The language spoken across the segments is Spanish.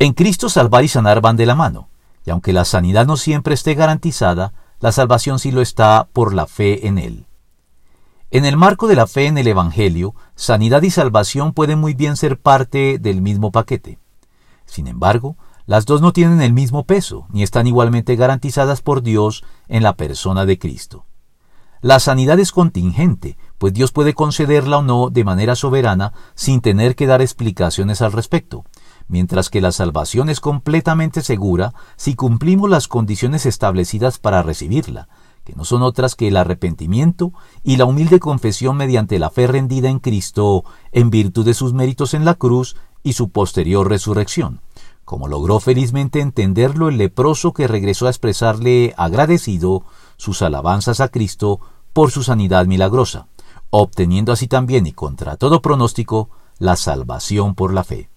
En Cristo salvar y sanar van de la mano, y aunque la sanidad no siempre esté garantizada, la salvación sí lo está por la fe en Él. En el marco de la fe en el Evangelio, sanidad y salvación pueden muy bien ser parte del mismo paquete. Sin embargo, las dos no tienen el mismo peso, ni están igualmente garantizadas por Dios en la persona de Cristo. La sanidad es contingente, pues Dios puede concederla o no de manera soberana sin tener que dar explicaciones al respecto, mientras que la salvación es completamente segura si cumplimos las condiciones establecidas para recibirla, que no son otras que el arrepentimiento y la humilde confesión mediante la fe rendida en Cristo en virtud de sus méritos en la cruz y su posterior resurrección, como logró felizmente entenderlo el leproso que regresó a expresarle agradecido sus alabanzas a Cristo por su sanidad milagrosa, obteniendo así también y contra todo pronóstico la salvación por la fe.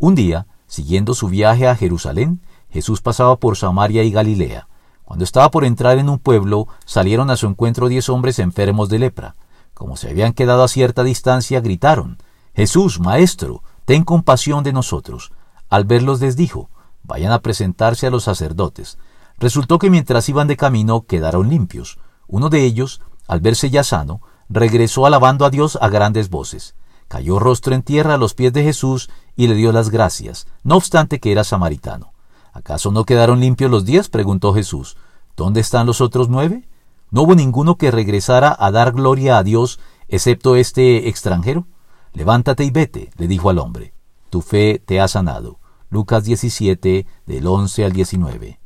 Un día, siguiendo su viaje a Jerusalén, Jesús pasaba por Samaria y Galilea. Cuando estaba por entrar en un pueblo, salieron a su encuentro diez hombres enfermos de lepra. Como se habían quedado a cierta distancia, gritaron, Jesús, Maestro, ten compasión de nosotros. Al verlos les dijo, vayan a presentarse a los sacerdotes. Resultó que mientras iban de camino quedaron limpios. Uno de ellos, al verse ya sano, regresó alabando a Dios a grandes voces cayó rostro en tierra a los pies de Jesús y le dio las gracias, no obstante que era samaritano. ¿Acaso no quedaron limpios los diez? preguntó Jesús. ¿Dónde están los otros nueve? ¿No hubo ninguno que regresara a dar gloria a Dios, excepto este extranjero? Levántate y vete, le dijo al hombre. Tu fe te ha sanado. Lucas 17, del 11 al 19.